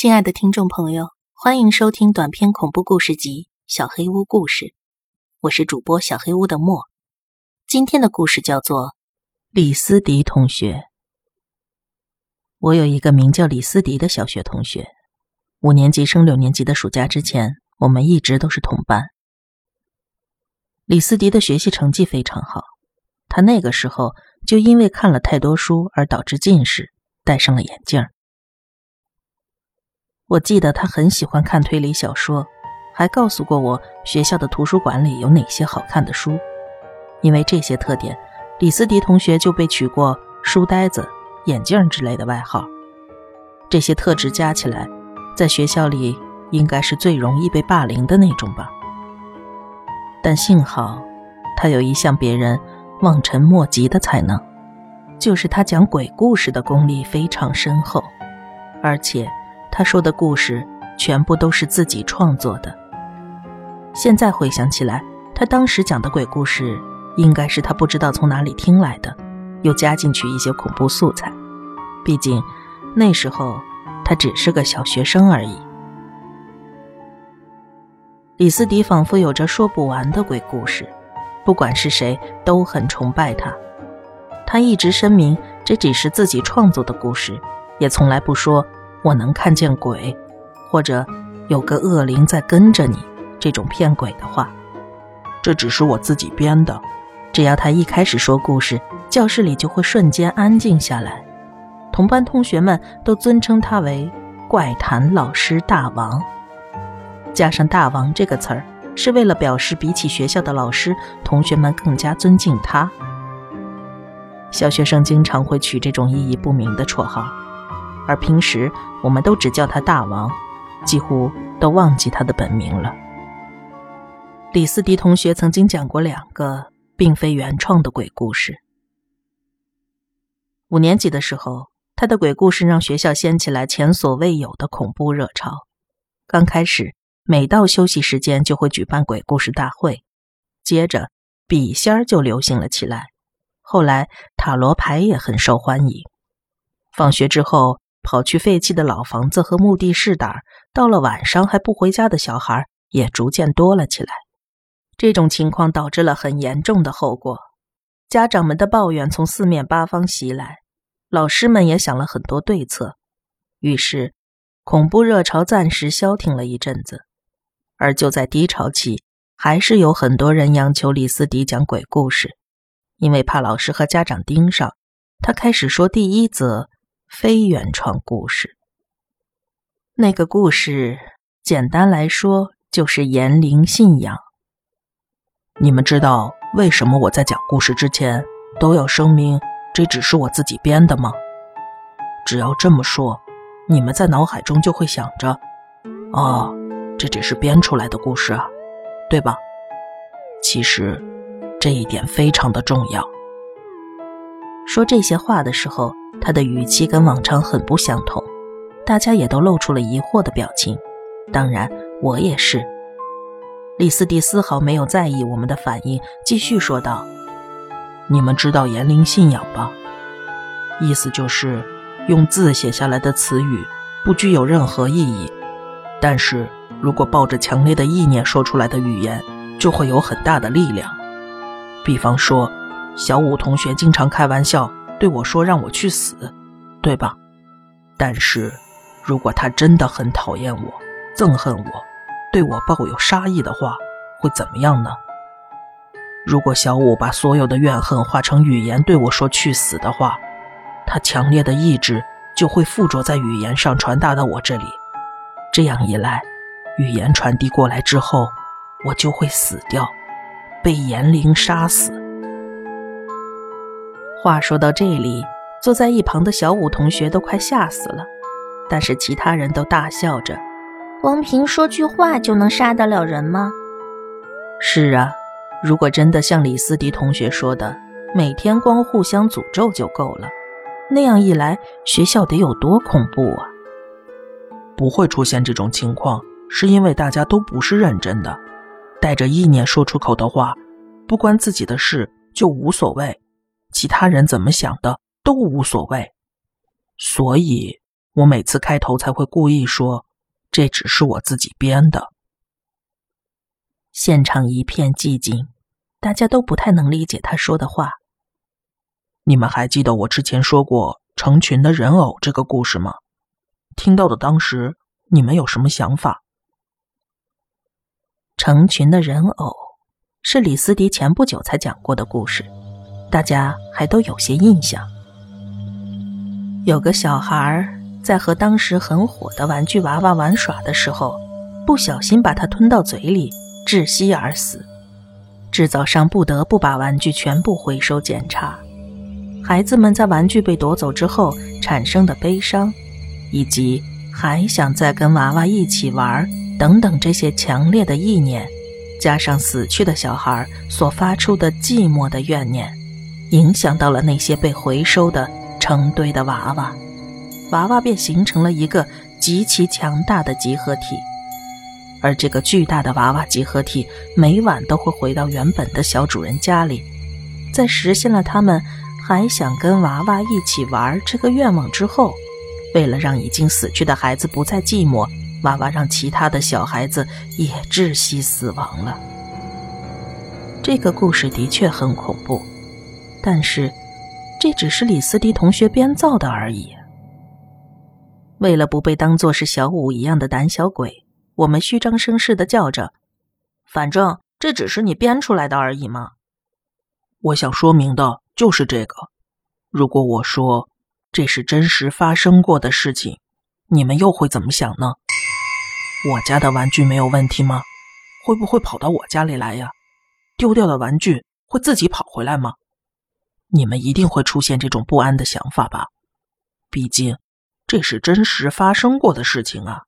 亲爱的听众朋友，欢迎收听短篇恐怖故事集《小黑屋故事》，我是主播小黑屋的莫。今天的故事叫做李思迪同学。我有一个名叫李思迪的小学同学，五年级升六年级的暑假之前，我们一直都是同班。李思迪的学习成绩非常好，他那个时候就因为看了太多书而导致近视，戴上了眼镜。我记得他很喜欢看推理小说，还告诉过我学校的图书馆里有哪些好看的书。因为这些特点，李思迪同学就被取过“书呆子”“眼镜”之类的外号。这些特质加起来，在学校里应该是最容易被霸凌的那种吧。但幸好，他有一项别人望尘莫及的才能，就是他讲鬼故事的功力非常深厚，而且。他说的故事全部都是自己创作的。现在回想起来，他当时讲的鬼故事应该是他不知道从哪里听来的，又加进去一些恐怖素材。毕竟那时候他只是个小学生而已。李斯迪仿佛有着说不完的鬼故事，不管是谁都很崇拜他。他一直声明这只是自己创作的故事，也从来不说。我能看见鬼，或者有个恶灵在跟着你，这种骗鬼的话，这只是我自己编的。只要他一开始说故事，教室里就会瞬间安静下来，同班同学们都尊称他为“怪谈老师大王”。加上“大王”这个词儿，是为了表示比起学校的老师，同学们更加尊敬他。小学生经常会取这种意义不明的绰号。而平时我们都只叫他大王，几乎都忘记他的本名了。李思迪同学曾经讲过两个并非原创的鬼故事。五年级的时候，他的鬼故事让学校掀起来前所未有的恐怖热潮。刚开始，每到休息时间就会举办鬼故事大会，接着笔仙儿就流行了起来，后来塔罗牌也很受欢迎。放学之后。跑去废弃的老房子和墓地试胆，到了晚上还不回家的小孩也逐渐多了起来。这种情况导致了很严重的后果，家长们的抱怨从四面八方袭来，老师们也想了很多对策。于是，恐怖热潮暂时消停了一阵子。而就在低潮期，还是有很多人央求李斯迪讲鬼故事，因为怕老师和家长盯上，他开始说第一则。非原创故事。那个故事，简单来说就是言灵信仰。你们知道为什么我在讲故事之前都要声明这只是我自己编的吗？只要这么说，你们在脑海中就会想着：哦，这只是编出来的故事啊，对吧？其实这一点非常的重要。说这些话的时候。他的语气跟往常很不相同，大家也都露出了疑惑的表情，当然我也是。李斯蒂丝毫没有在意我们的反应，继续说道：“你们知道言灵信仰吧？意思就是用字写下来的词语不具有任何意义，但是如果抱着强烈的意念说出来的语言，就会有很大的力量。比方说，小五同学经常开玩笑。”对我说：“让我去死，对吧？但是，如果他真的很讨厌我、憎恨我，对我抱有杀意的话，会怎么样呢？如果小五把所有的怨恨化成语言对我说‘去死’的话，他强烈的意志就会附着在语言上传达到我这里。这样一来，语言传递过来之后，我就会死掉，被炎灵杀死。”话说到这里，坐在一旁的小五同学都快吓死了，但是其他人都大笑着。光凭说句话就能杀得了人吗？是啊，如果真的像李斯迪同学说的，每天光互相诅咒就够了，那样一来，学校得有多恐怖啊！不会出现这种情况，是因为大家都不是认真的，带着意念说出口的话，不关自己的事就无所谓。其他人怎么想的都无所谓，所以我每次开头才会故意说，这只是我自己编的。现场一片寂静，大家都不太能理解他说的话。你们还记得我之前说过成群的人偶这个故事吗？听到的当时，你们有什么想法？成群的人偶是李斯迪前不久才讲过的故事，大家还都有些印象。有个小孩在和当时很火的玩具娃娃玩耍的时候，不小心把它吞到嘴里，窒息而死。制造商不得不把玩具全部回收检查。孩子们在玩具被夺走之后产生的悲伤，以及还想再跟娃娃一起玩等等这些强烈的意念，加上死去的小孩所发出的寂寞的怨念，影响到了那些被回收的成堆的娃娃，娃娃便形成了一个极其强大的集合体。而这个巨大的娃娃集合体每晚都会回到原本的小主人家里，在实现了他们。还想跟娃娃一起玩这个愿望之后，为了让已经死去的孩子不再寂寞，娃娃让其他的小孩子也窒息死亡了。这个故事的确很恐怖，但是这只是李斯迪同学编造的而已。为了不被当作是小五一样的胆小鬼，我们虚张声势的叫着：“反正这只是你编出来的而已嘛。”我想说明的。就是这个。如果我说这是真实发生过的事情，你们又会怎么想呢？我家的玩具没有问题吗？会不会跑到我家里来呀？丢掉的玩具会自己跑回来吗？你们一定会出现这种不安的想法吧？毕竟这是真实发生过的事情啊！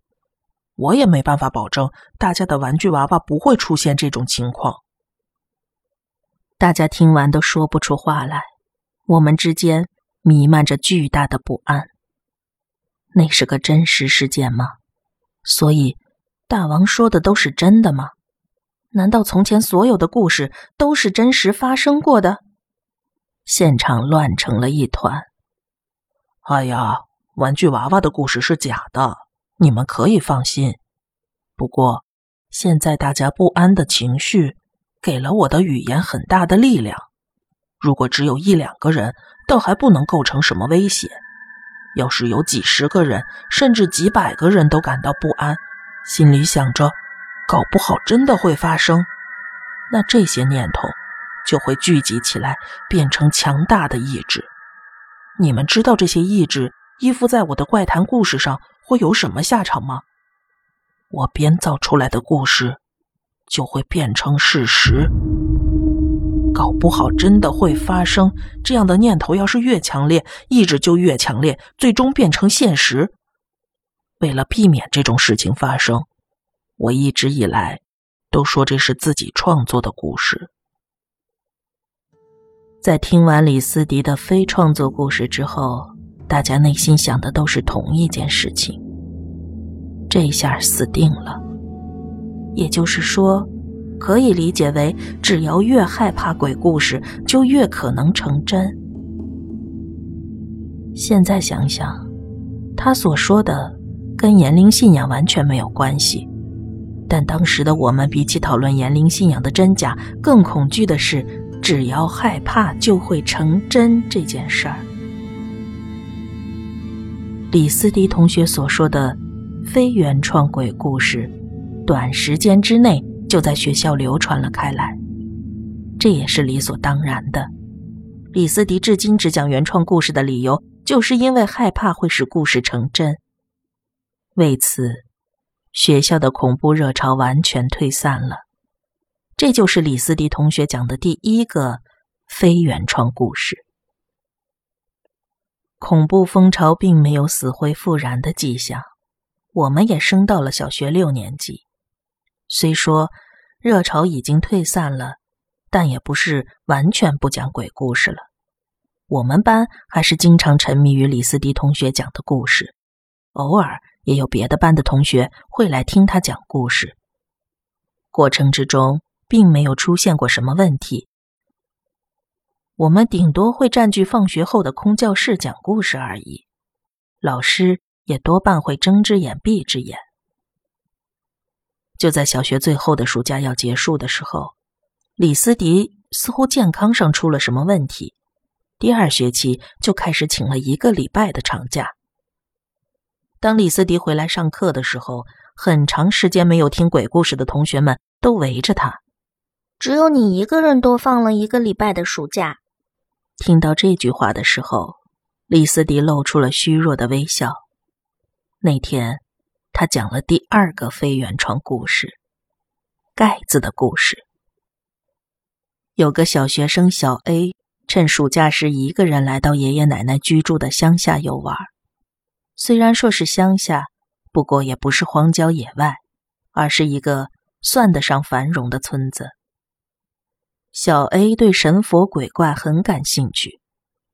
我也没办法保证大家的玩具娃娃不会出现这种情况。大家听完都说不出话来，我们之间弥漫着巨大的不安。那是个真实事件吗？所以大王说的都是真的吗？难道从前所有的故事都是真实发生过的？现场乱成了一团。哎呀，玩具娃娃的故事是假的，你们可以放心。不过现在大家不安的情绪。给了我的语言很大的力量。如果只有一两个人，倒还不能构成什么威胁；要是有几十个人，甚至几百个人都感到不安，心里想着搞不好真的会发生，那这些念头就会聚集起来，变成强大的意志。你们知道这些意志依附在我的怪谈故事上会有什么下场吗？我编造出来的故事。就会变成事实，搞不好真的会发生。这样的念头要是越强烈，意志就越强烈，最终变成现实。为了避免这种事情发生，我一直以来都说这是自己创作的故事。在听完李斯迪的非创作故事之后，大家内心想的都是同一件事情。这下死定了。也就是说，可以理解为，只要越害怕鬼故事，就越可能成真。现在想想，他所说的跟言灵信仰完全没有关系。但当时的我们，比起讨论言灵信仰的真假，更恐惧的是，只要害怕就会成真这件事儿。李斯迪同学所说的非原创鬼故事。短时间之内就在学校流传了开来，这也是理所当然的。李斯迪至今只讲原创故事的理由，就是因为害怕会使故事成真。为此，学校的恐怖热潮完全退散了。这就是李斯迪同学讲的第一个非原创故事。恐怖风潮并没有死灰复燃的迹象，我们也升到了小学六年级。虽说热潮已经退散了，但也不是完全不讲鬼故事了。我们班还是经常沉迷于李斯迪同学讲的故事，偶尔也有别的班的同学会来听他讲故事。过程之中并没有出现过什么问题。我们顶多会占据放学后的空教室讲故事而已，老师也多半会睁只眼闭只眼。就在小学最后的暑假要结束的时候，李思迪似乎健康上出了什么问题，第二学期就开始请了一个礼拜的长假。当李思迪回来上课的时候，很长时间没有听鬼故事的同学们都围着他。只有你一个人多放了一个礼拜的暑假。听到这句话的时候，李斯迪露出了虚弱的微笑。那天。他讲了第二个非原创故事——盖子的故事。有个小学生小 A，趁暑假时一个人来到爷爷奶奶居住的乡下游玩。虽然说是乡下，不过也不是荒郊野外，而是一个算得上繁荣的村子。小 A 对神佛鬼怪很感兴趣，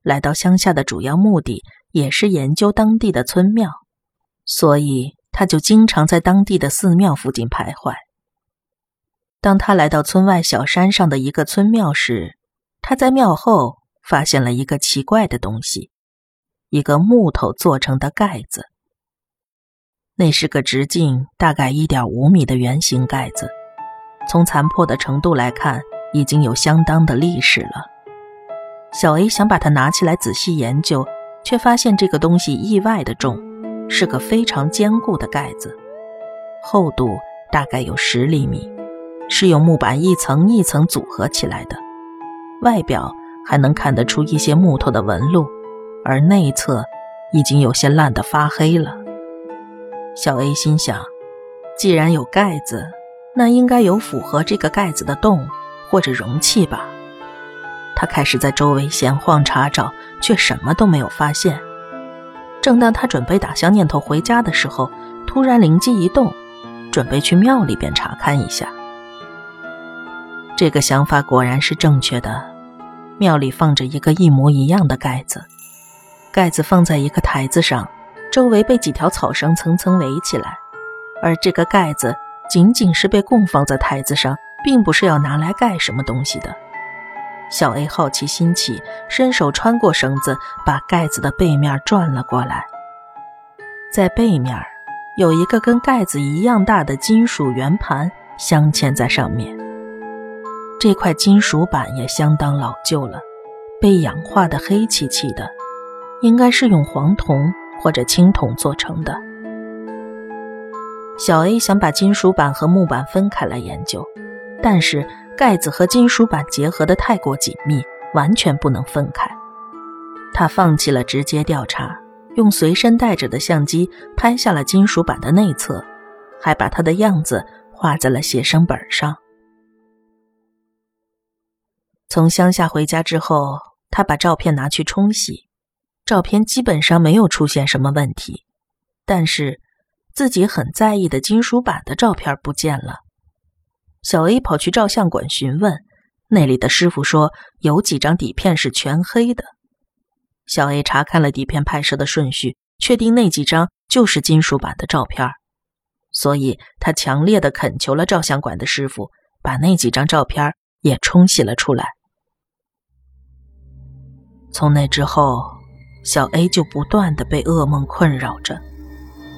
来到乡下的主要目的也是研究当地的村庙，所以。他就经常在当地的寺庙附近徘徊。当他来到村外小山上的一个村庙时，他在庙后发现了一个奇怪的东西——一个木头做成的盖子。那是个直径大概一点五米的圆形盖子，从残破的程度来看，已经有相当的历史了。小 A 想把它拿起来仔细研究，却发现这个东西意外的重。是个非常坚固的盖子，厚度大概有十厘米，是用木板一层一层组合起来的。外表还能看得出一些木头的纹路，而内侧已经有些烂得发黑了。小 A 心想，既然有盖子，那应该有符合这个盖子的洞或者容器吧。他开始在周围闲晃查找，却什么都没有发现。正当他准备打消念头回家的时候，突然灵机一动，准备去庙里边查看一下。这个想法果然是正确的，庙里放着一个一模一样的盖子，盖子放在一个台子上，周围被几条草绳层层围起来，而这个盖子仅仅是被供放在台子上，并不是要拿来盖什么东西的。小 A 好奇心起，伸手穿过绳子，把盖子的背面转了过来。在背面有一个跟盖子一样大的金属圆盘镶嵌在上面。这块金属板也相当老旧了，被氧化的黑漆漆的，应该是用黄铜或者青铜做成的。小 A 想把金属板和木板分开来研究，但是。盖子和金属板结合的太过紧密，完全不能分开。他放弃了直接调查，用随身带着的相机拍下了金属板的内侧，还把它的样子画在了写生本上。从乡下回家之后，他把照片拿去冲洗，照片基本上没有出现什么问题，但是自己很在意的金属板的照片不见了。小 A 跑去照相馆询问，那里的师傅说有几张底片是全黑的。小 A 查看了底片拍摄的顺序，确定那几张就是金属板的照片，所以他强烈的恳求了照相馆的师傅把那几张照片也冲洗了出来。从那之后，小 A 就不断的被噩梦困扰着，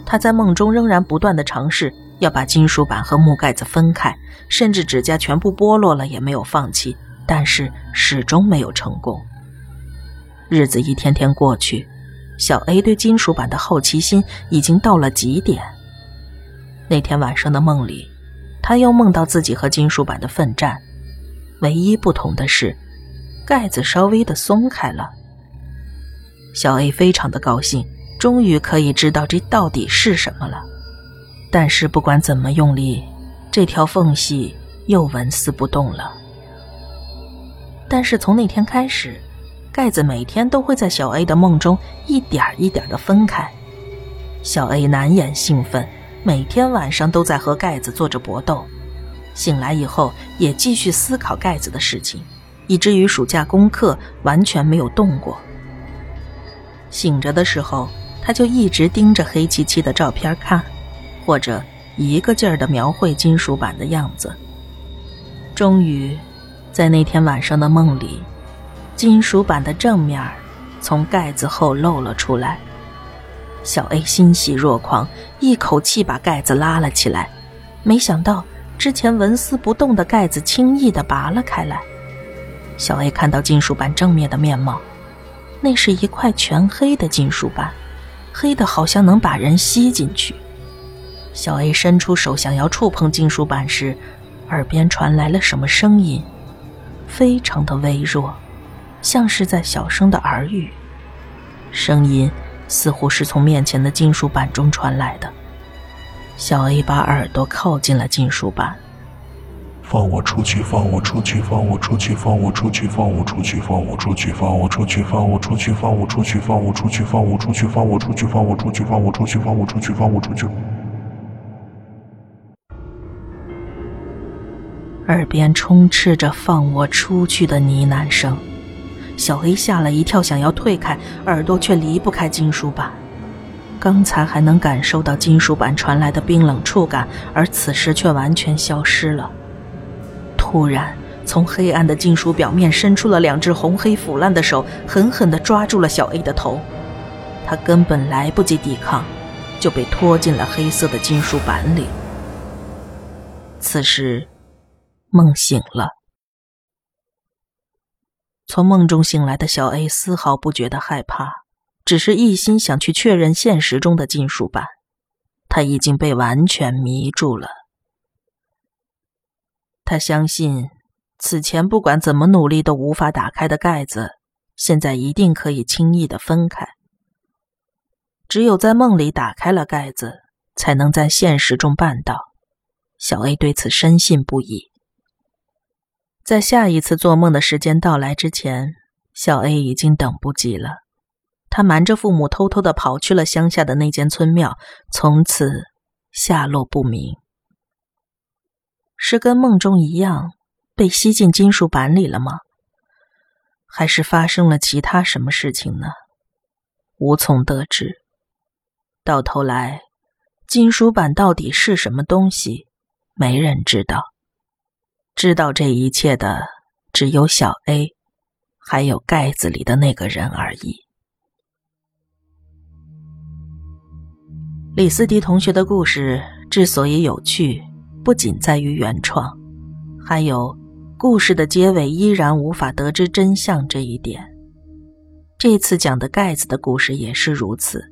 他在梦中仍然不断的尝试。要把金属板和木盖子分开，甚至指甲全部剥落了也没有放弃，但是始终没有成功。日子一天天过去，小 A 对金属板的好奇心已经到了极点。那天晚上的梦里，他又梦到自己和金属板的奋战，唯一不同的是，盖子稍微的松开了。小 A 非常的高兴，终于可以知道这到底是什么了。但是不管怎么用力，这条缝隙又纹丝不动了。但是从那天开始，盖子每天都会在小 A 的梦中一点一点的分开。小 A 难掩兴奋，每天晚上都在和盖子做着搏斗。醒来以后也继续思考盖子的事情，以至于暑假功课完全没有动过。醒着的时候，他就一直盯着黑漆漆的照片看。或者一个劲儿的描绘金属板的样子。终于，在那天晚上的梦里，金属板的正面从盖子后露了出来。小 A 欣喜若狂，一口气把盖子拉了起来。没想到之前纹丝不动的盖子轻易的拔了开来。小 A 看到金属板正面的面貌，那是一块全黑的金属板，黑的好像能把人吸进去。小 A 伸出手想要触碰金属板时，耳边传来了什么声音，非常的微弱，像是在小声的耳语。声音似乎是从面前的金属板中传来的。小 A 把耳朵靠近了金属板。放我出去！放我出去！放我出去！放我出去！放我出去！放我出去！放我出去！放我出去！放我出去！放我出去！放我出去！放我出去！放我出去！放我出去！放我出去！放我出去！放我出去耳边充斥着“放我出去”的呢喃声，小 A 吓了一跳，想要退开，耳朵却离不开金属板。刚才还能感受到金属板传来的冰冷触感，而此时却完全消失了。突然，从黑暗的金属表面伸出了两只红黑腐烂的手，狠狠地抓住了小 A 的头。他根本来不及抵抗，就被拖进了黑色的金属板里。此时，梦醒了。从梦中醒来的小 A 丝毫不觉得害怕，只是一心想去确认现实中的金属板。他已经被完全迷住了。他相信，此前不管怎么努力都无法打开的盖子，现在一定可以轻易的分开。只有在梦里打开了盖子，才能在现实中办到。小 A 对此深信不疑。在下一次做梦的时间到来之前，小 A 已经等不及了。他瞒着父母，偷偷的跑去了乡下的那间村庙，从此下落不明。是跟梦中一样被吸进金属板里了吗？还是发生了其他什么事情呢？无从得知。到头来，金属板到底是什么东西，没人知道。知道这一切的只有小 A，还有盖子里的那个人而已。李斯迪同学的故事之所以有趣。不仅在于原创，还有故事的结尾依然无法得知真相这一点。这次讲的盖子的故事也是如此，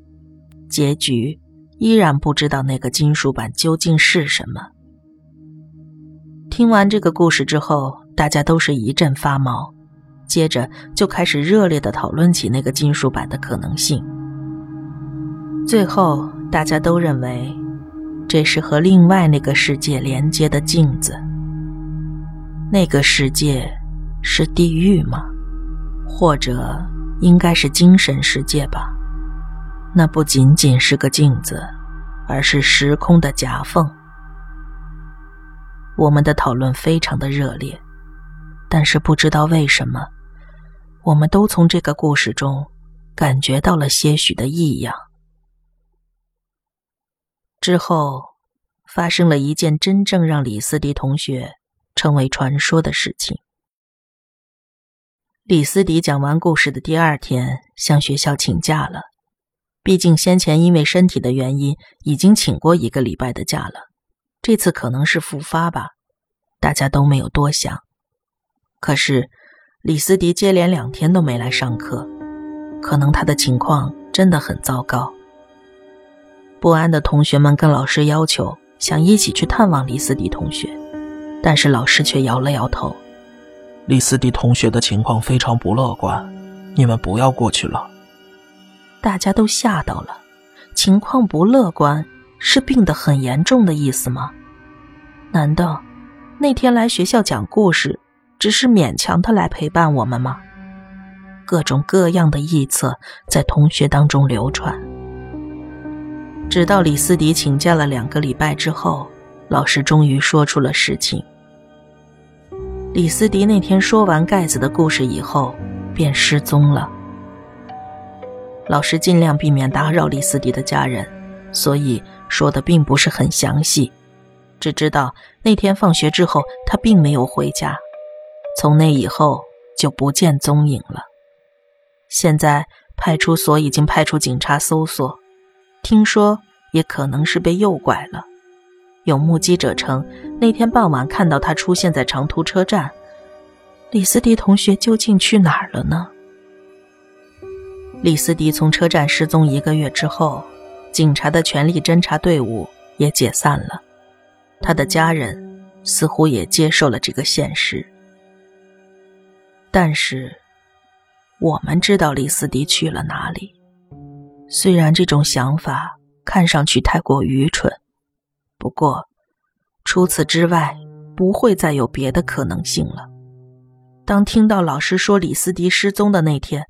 结局依然不知道那个金属板究竟是什么。听完这个故事之后，大家都是一阵发毛，接着就开始热烈的讨论起那个金属板的可能性。最后，大家都认为。这是和另外那个世界连接的镜子。那个世界是地狱吗？或者应该是精神世界吧？那不仅仅是个镜子，而是时空的夹缝。我们的讨论非常的热烈，但是不知道为什么，我们都从这个故事中感觉到了些许的异样。之后，发生了一件真正让李斯迪同学成为传说的事情。李斯迪讲完故事的第二天，向学校请假了。毕竟先前因为身体的原因，已经请过一个礼拜的假了，这次可能是复发吧，大家都没有多想。可是，李斯迪接连两天都没来上课，可能他的情况真的很糟糕。不安的同学们跟老师要求想一起去探望李斯迪同学，但是老师却摇了摇头。李斯迪同学的情况非常不乐观，你们不要过去了。大家都吓到了，情况不乐观是病得很严重的意思吗？难道那天来学校讲故事只是勉强的来陪伴我们吗？各种各样的臆测在同学当中流传。直到李斯迪请假了两个礼拜之后，老师终于说出了实情。李斯迪那天说完盖子的故事以后，便失踪了。老师尽量避免打扰李斯迪的家人，所以说的并不是很详细，只知道那天放学之后他并没有回家，从那以后就不见踪影了。现在派出所已经派出警察搜索。听说也可能是被诱拐了。有目击者称，那天傍晚看到他出现在长途车站。李斯迪同学究竟去哪儿了呢？李斯迪从车站失踪一个月之后，警察的全力侦查队伍也解散了。他的家人似乎也接受了这个现实。但是，我们知道李斯迪去了哪里。虽然这种想法看上去太过愚蠢。不过，除此之外，不会再有别的可能性了。当听到老师说李斯迪失踪的那天，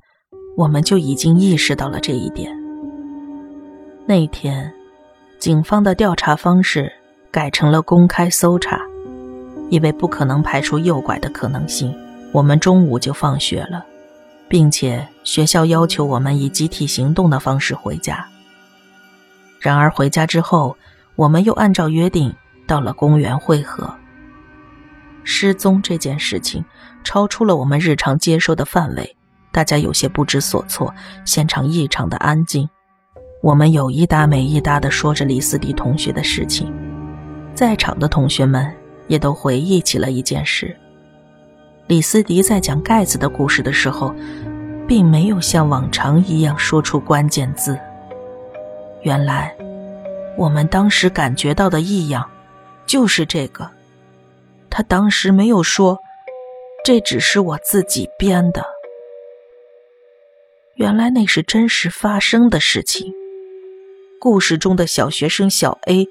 我们就已经意识到了这一点。那天，警方的调查方式改成了公开搜查，因为不可能排除诱拐的可能性，我们中午就放学了，并且学校要求我们以集体行动的方式回家。然而回家之后，我们又按照约定到了公园汇合。失踪这件事情超出了我们日常接受的范围，大家有些不知所措，现场异常的安静。我们有一搭没一搭的说着李斯迪同学的事情，在场的同学们也都回忆起了一件事：李斯迪在讲盖子的故事的时候，并没有像往常一样说出关键字。原来。我们当时感觉到的异样，就是这个。他当时没有说，这只是我自己编的。原来那是真实发生的事情。故事中的小学生小 A，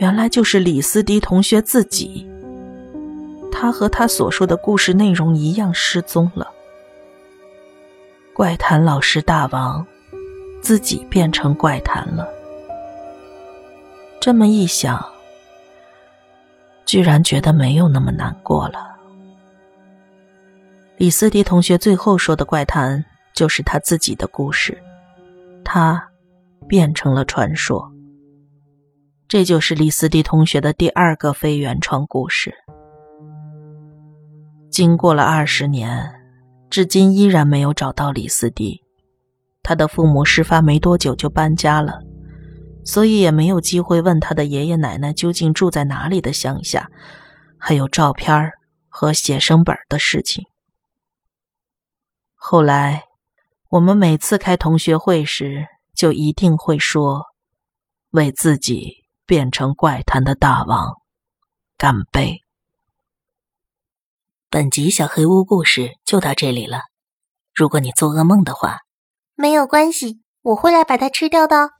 原来就是李斯迪同学自己。他和他所说的故事内容一样失踪了。怪谈老师大王，自己变成怪谈了。这么一想，居然觉得没有那么难过了。李斯迪同学最后说的怪谈，就是他自己的故事，他变成了传说。这就是李斯迪同学的第二个非原创故事。经过了二十年，至今依然没有找到李斯迪。他的父母事发没多久就搬家了。所以也没有机会问他的爷爷奶奶究竟住在哪里的乡下，还有照片和写生本的事情。后来，我们每次开同学会时，就一定会说：“为自己变成怪谈的大王干杯。”本集小黑屋故事就到这里了。如果你做噩梦的话，没有关系，我会来把它吃掉的。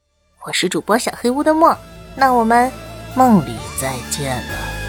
我是主播小黑屋的墨，那我们梦里再见了。